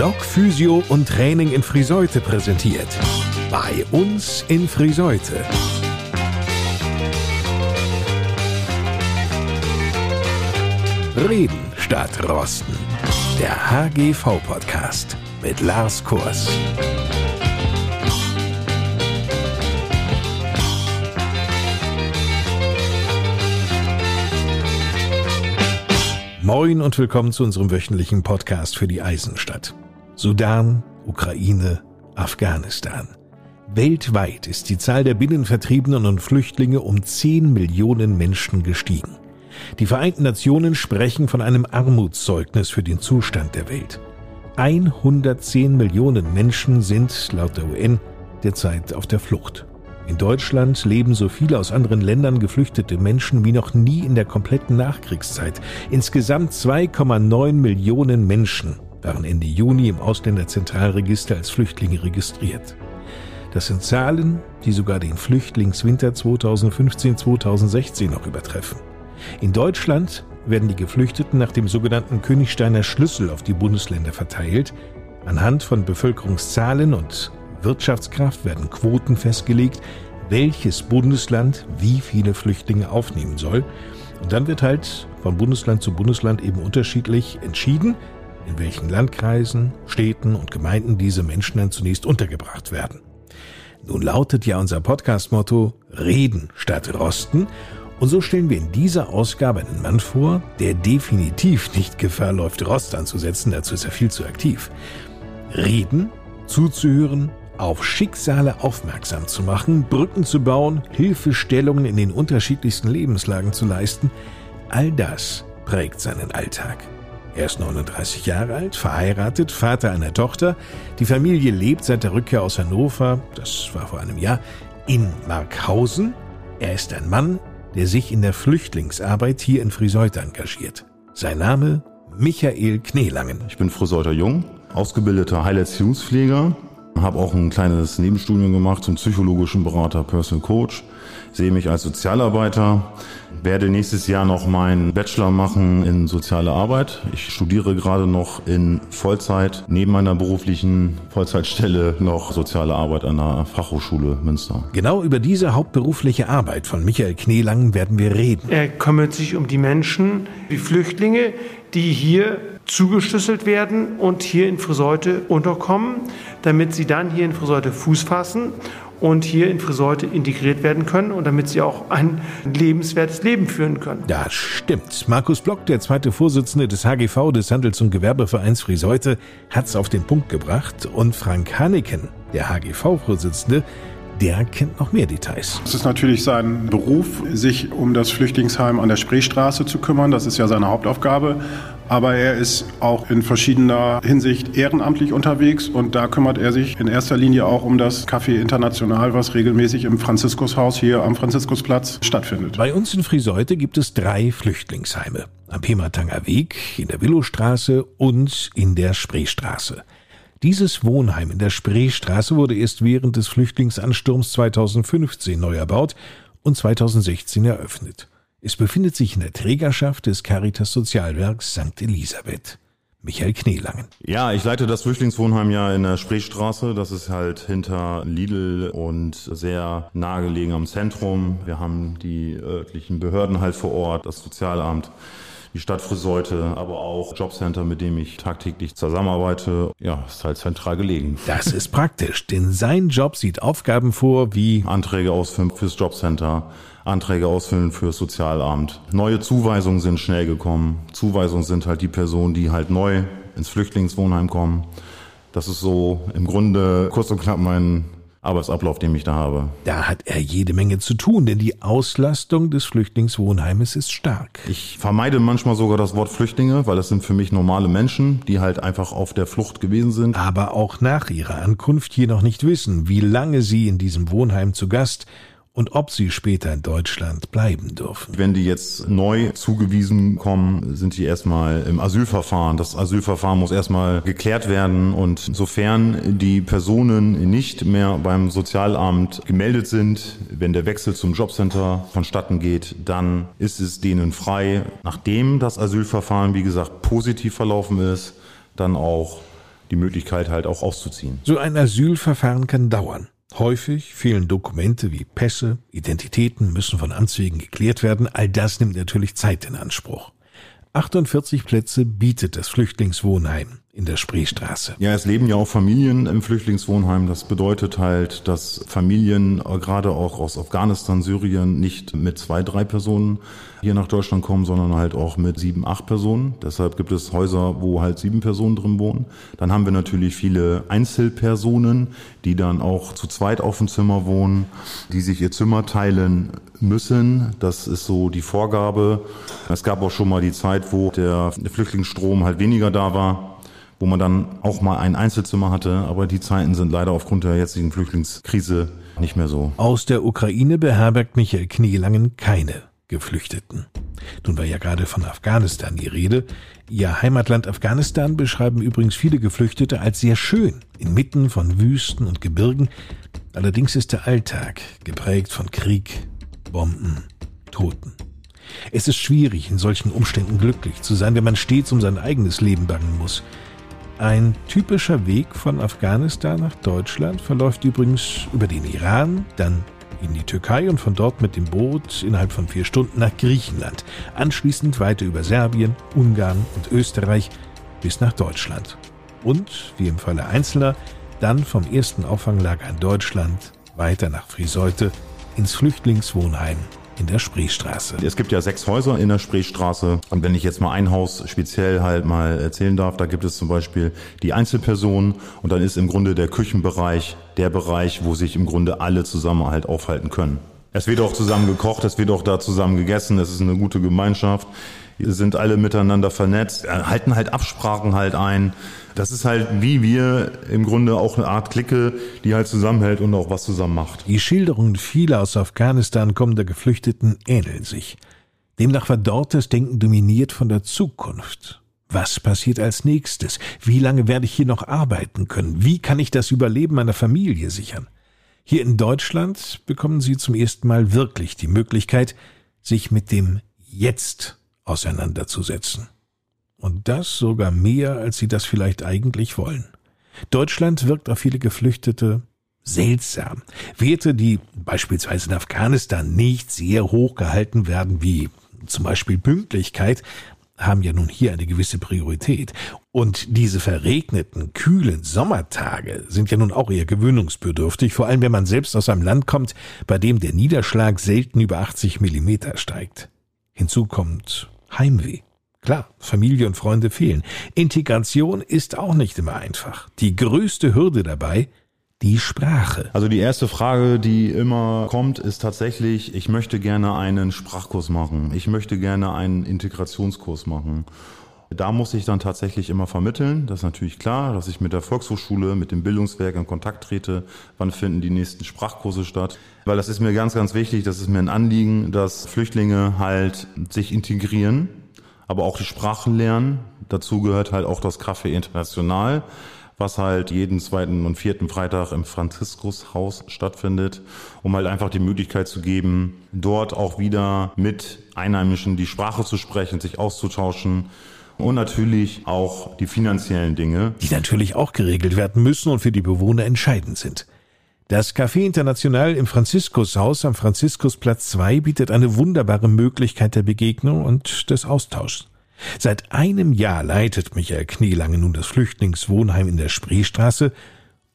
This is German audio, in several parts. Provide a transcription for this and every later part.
Blog Physio und Training in Friseute präsentiert. Bei uns in Friseute. Reden statt Rosten. Der HGV-Podcast mit Lars Kurs. Moin und willkommen zu unserem wöchentlichen Podcast für die Eisenstadt. Sudan, Ukraine, Afghanistan. Weltweit ist die Zahl der Binnenvertriebenen und Flüchtlinge um 10 Millionen Menschen gestiegen. Die Vereinten Nationen sprechen von einem Armutszeugnis für den Zustand der Welt. 110 Millionen Menschen sind, laut der UN, derzeit auf der Flucht. In Deutschland leben so viele aus anderen Ländern geflüchtete Menschen wie noch nie in der kompletten Nachkriegszeit. Insgesamt 2,9 Millionen Menschen waren Ende Juni im Ausländerzentralregister als Flüchtlinge registriert. Das sind Zahlen, die sogar den Flüchtlingswinter 2015-2016 noch übertreffen. In Deutschland werden die Geflüchteten nach dem sogenannten Königsteiner Schlüssel auf die Bundesländer verteilt. Anhand von Bevölkerungszahlen und Wirtschaftskraft werden Quoten festgelegt, welches Bundesland wie viele Flüchtlinge aufnehmen soll. Und dann wird halt von Bundesland zu Bundesland eben unterschiedlich entschieden, in welchen Landkreisen, Städten und Gemeinden diese Menschen dann zunächst untergebracht werden. Nun lautet ja unser Podcast-Motto Reden statt Rosten. Und so stellen wir in dieser Ausgabe einen Mann vor, der definitiv nicht Gefahr läuft, Rost anzusetzen, dazu ist er viel zu aktiv. Reden, zuzuhören, auf Schicksale aufmerksam zu machen, Brücken zu bauen, Hilfestellungen in den unterschiedlichsten Lebenslagen zu leisten, all das prägt seinen Alltag. Er ist 39 Jahre alt, verheiratet, Vater einer Tochter. Die Familie lebt seit der Rückkehr aus Hannover, das war vor einem Jahr, in Markhausen. Er ist ein Mann, der sich in der Flüchtlingsarbeit hier in Friseute engagiert. Sein Name Michael Kneelangen. Ich bin Friseuter Jung, ausgebildeter Heilerziehungspfleger, habe auch ein kleines Nebenstudium gemacht zum psychologischen Berater, Personal Coach. Sehe mich als Sozialarbeiter, werde nächstes Jahr noch meinen Bachelor machen in soziale Arbeit. Ich studiere gerade noch in Vollzeit neben meiner beruflichen Vollzeitstelle noch soziale Arbeit an der Fachhochschule Münster. Genau über diese hauptberufliche Arbeit von Michael Kneelang werden wir reden. Er kümmert sich um die Menschen, die Flüchtlinge, die hier zugeschlüsselt werden und hier in Friseute unterkommen, damit sie dann hier in Friseute Fuß fassen und hier in Friseute integriert werden können und damit sie auch ein lebenswertes Leben führen können. Das stimmt. Markus Block, der zweite Vorsitzende des HGV, des Handels- und Gewerbevereins Friseute, hat's auf den Punkt gebracht und Frank Haneken, der HGV-Vorsitzende, der kennt noch mehr Details. Es ist natürlich sein Beruf, sich um das Flüchtlingsheim an der Spreestraße zu kümmern. Das ist ja seine Hauptaufgabe. Aber er ist auch in verschiedener Hinsicht ehrenamtlich unterwegs und da kümmert er sich in erster Linie auch um das Café International, was regelmäßig im Franziskushaus hier am Franziskusplatz stattfindet. Bei uns in Friseute gibt es drei Flüchtlingsheime. Am Pematanger Weg, in der Willowstraße und in der Spreestraße. Dieses Wohnheim in der Spreestraße wurde erst während des Flüchtlingsansturms 2015 neu erbaut und 2016 eröffnet. Es befindet sich in der Trägerschaft des Caritas Sozialwerks St. Elisabeth. Michael Kneelangen. Ja, ich leite das Flüchtlingswohnheim ja in der Spreestraße. Das ist halt hinter Lidl und sehr nahegelegen am Zentrum. Wir haben die örtlichen Behörden halt vor Ort, das Sozialamt die Stadt Friseute, aber auch Jobcenter, mit dem ich tagtäglich zusammenarbeite. Ja, ist halt zentral gelegen. Das ist praktisch, denn sein Job sieht Aufgaben vor wie Anträge ausfüllen fürs Jobcenter, Anträge ausfüllen fürs Sozialamt. Neue Zuweisungen sind schnell gekommen. Zuweisungen sind halt die Personen, die halt neu ins Flüchtlingswohnheim kommen. Das ist so im Grunde kurz und knapp mein Arbeitsablauf, den ich da habe. Da hat er jede Menge zu tun, denn die Auslastung des Flüchtlingswohnheimes ist stark. Ich vermeide manchmal sogar das Wort Flüchtlinge, weil das sind für mich normale Menschen, die halt einfach auf der Flucht gewesen sind. Aber auch nach ihrer Ankunft hier noch nicht wissen, wie lange sie in diesem Wohnheim zu Gast und ob sie später in Deutschland bleiben dürfen. Wenn die jetzt neu zugewiesen kommen, sind die erstmal im Asylverfahren. Das Asylverfahren muss erstmal geklärt werden und sofern die Personen nicht mehr beim Sozialamt gemeldet sind, wenn der Wechsel zum Jobcenter vonstatten geht, dann ist es denen frei, nachdem das Asylverfahren, wie gesagt, positiv verlaufen ist, dann auch die Möglichkeit halt auch auszuziehen. So ein Asylverfahren kann dauern. Häufig fehlen Dokumente wie Pässe, Identitäten müssen von Amts wegen geklärt werden. All das nimmt natürlich Zeit in Anspruch. 48 Plätze bietet das Flüchtlingswohnheim in der Spreestraße. Ja, es leben ja auch Familien im Flüchtlingswohnheim. Das bedeutet halt, dass Familien äh, gerade auch aus Afghanistan, Syrien nicht mit zwei, drei Personen hier nach Deutschland kommen, sondern halt auch mit sieben, acht Personen. Deshalb gibt es Häuser, wo halt sieben Personen drin wohnen. Dann haben wir natürlich viele Einzelpersonen, die dann auch zu zweit auf dem Zimmer wohnen, die sich ihr Zimmer teilen müssen. Das ist so die Vorgabe. Es gab auch schon mal die Zeit, wo der Flüchtlingsstrom halt weniger da war wo man dann auch mal ein Einzelzimmer hatte. Aber die Zeiten sind leider aufgrund der jetzigen Flüchtlingskrise nicht mehr so. Aus der Ukraine beherbergt Michael Knielangen keine Geflüchteten. Nun war ja gerade von Afghanistan die Rede. Ihr Heimatland Afghanistan beschreiben übrigens viele Geflüchtete als sehr schön, inmitten von Wüsten und Gebirgen. Allerdings ist der Alltag geprägt von Krieg, Bomben, Toten. Es ist schwierig, in solchen Umständen glücklich zu sein, wenn man stets um sein eigenes Leben bangen muss. Ein typischer Weg von Afghanistan nach Deutschland verläuft übrigens über den Iran, dann in die Türkei und von dort mit dem Boot innerhalb von vier Stunden nach Griechenland, anschließend weiter über Serbien, Ungarn und Österreich bis nach Deutschland. Und, wie im Falle Einzelner, dann vom ersten Auffanglager in Deutschland weiter nach Friseute ins Flüchtlingswohnheim in der Spreestraße. Es gibt ja sechs Häuser in der Spreestraße. Und wenn ich jetzt mal ein Haus speziell halt mal erzählen darf, da gibt es zum Beispiel die Einzelpersonen und dann ist im Grunde der Küchenbereich der Bereich, wo sich im Grunde alle zusammen halt aufhalten können. Es wird auch zusammen gekocht, es wird auch da zusammen gegessen, es ist eine gute Gemeinschaft sind alle miteinander vernetzt, halten halt Absprachen halt ein. Das ist halt wie wir im Grunde auch eine Art Clique, die halt zusammenhält und auch was zusammen macht. Die Schilderungen vieler aus Afghanistan kommender Geflüchteten ähneln sich. Demnach war dort das Denken dominiert von der Zukunft. Was passiert als nächstes? Wie lange werde ich hier noch arbeiten können? Wie kann ich das Überleben meiner Familie sichern? Hier in Deutschland bekommen Sie zum ersten Mal wirklich die Möglichkeit, sich mit dem Jetzt auseinanderzusetzen. Und das sogar mehr, als sie das vielleicht eigentlich wollen. Deutschland wirkt auf viele Geflüchtete seltsam. Werte, die beispielsweise in Afghanistan nicht sehr hoch gehalten werden, wie zum Beispiel Pünktlichkeit, haben ja nun hier eine gewisse Priorität. Und diese verregneten, kühlen Sommertage sind ja nun auch eher gewöhnungsbedürftig, vor allem wenn man selbst aus einem Land kommt, bei dem der Niederschlag selten über 80 Millimeter steigt. Hinzu kommt Heimweh. Klar, Familie und Freunde fehlen. Integration ist auch nicht immer einfach. Die größte Hürde dabei, die Sprache. Also die erste Frage, die immer kommt, ist tatsächlich, ich möchte gerne einen Sprachkurs machen. Ich möchte gerne einen Integrationskurs machen. Da muss ich dann tatsächlich immer vermitteln. Das ist natürlich klar, dass ich mit der Volkshochschule, mit dem Bildungswerk in Kontakt trete. Wann finden die nächsten Sprachkurse statt? Weil das ist mir ganz, ganz wichtig. Das ist mir ein Anliegen, dass Flüchtlinge halt sich integrieren, aber auch die Sprachen lernen. Dazu gehört halt auch das Café International, was halt jeden zweiten und vierten Freitag im Franziskushaus stattfindet, um halt einfach die Möglichkeit zu geben, dort auch wieder mit Einheimischen die Sprache zu sprechen, sich auszutauschen und natürlich auch die finanziellen Dinge. Die natürlich auch geregelt werden müssen und für die Bewohner entscheidend sind. Das Café International im Franziskushaus am Franziskusplatz 2 bietet eine wunderbare Möglichkeit der Begegnung und des Austauschs. Seit einem Jahr leitet Michael Knielange nun das Flüchtlingswohnheim in der Spreestraße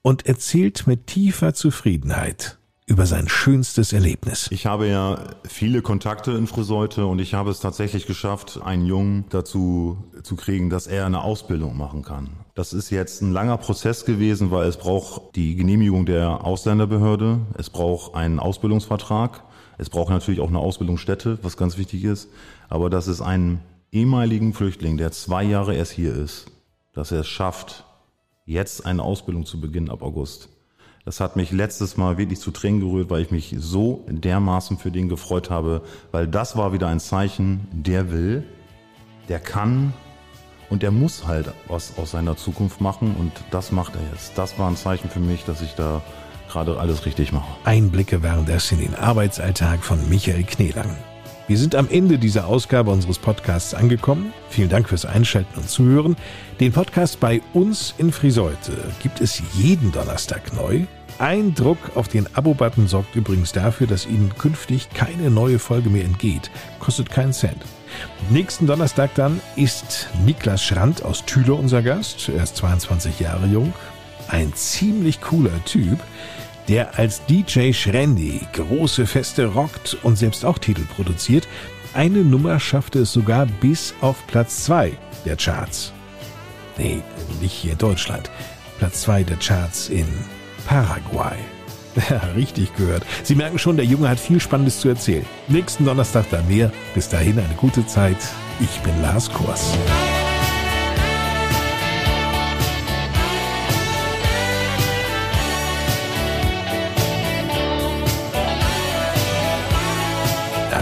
und erzählt mit tiefer Zufriedenheit über sein schönstes Erlebnis. Ich habe ja viele Kontakte in Friseute und ich habe es tatsächlich geschafft, einen Jungen dazu zu kriegen, dass er eine Ausbildung machen kann. Das ist jetzt ein langer Prozess gewesen, weil es braucht die Genehmigung der Ausländerbehörde, es braucht einen Ausbildungsvertrag, es braucht natürlich auch eine Ausbildungsstätte, was ganz wichtig ist. Aber dass es einen ehemaligen Flüchtling, der zwei Jahre erst hier ist, dass er es schafft, jetzt eine Ausbildung zu beginnen ab August das hat mich letztes Mal wirklich zu Tränen gerührt, weil ich mich so dermaßen für den gefreut habe, weil das war wieder ein Zeichen, der will, der kann und der muss halt was aus seiner Zukunft machen und das macht er jetzt. Das war ein Zeichen für mich, dass ich da gerade alles richtig mache. Einblicke wären das in den Arbeitsalltag von Michael Knelang. Wir sind am Ende dieser Ausgabe unseres Podcasts angekommen. Vielen Dank fürs Einschalten und Zuhören. Den Podcast bei uns in Friseute gibt es jeden Donnerstag neu. Ein Druck auf den Abo-Button sorgt übrigens dafür, dass Ihnen künftig keine neue Folge mehr entgeht. Kostet keinen Cent. Nächsten Donnerstag dann ist Niklas Schrandt aus Thüle unser Gast. Er ist 22 Jahre jung. Ein ziemlich cooler Typ, der als DJ Schrendi große Feste rockt und selbst auch Titel produziert. Eine Nummer schaffte es sogar bis auf Platz 2 der Charts. Nee, nicht hier in Deutschland. Platz 2 der Charts in Paraguay. Ja, richtig gehört. Sie merken schon, der Junge hat viel Spannendes zu erzählen. Nächsten Donnerstag dann mehr. Bis dahin eine gute Zeit. Ich bin Lars Kors.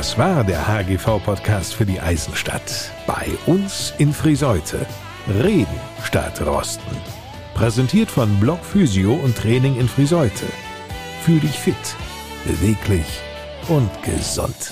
Das war der HGV-Podcast für die Eisenstadt. Bei uns in Friseute. Reden statt Rosten. Präsentiert von Block Physio und Training in Friseute. Fühl dich fit, beweglich und gesund.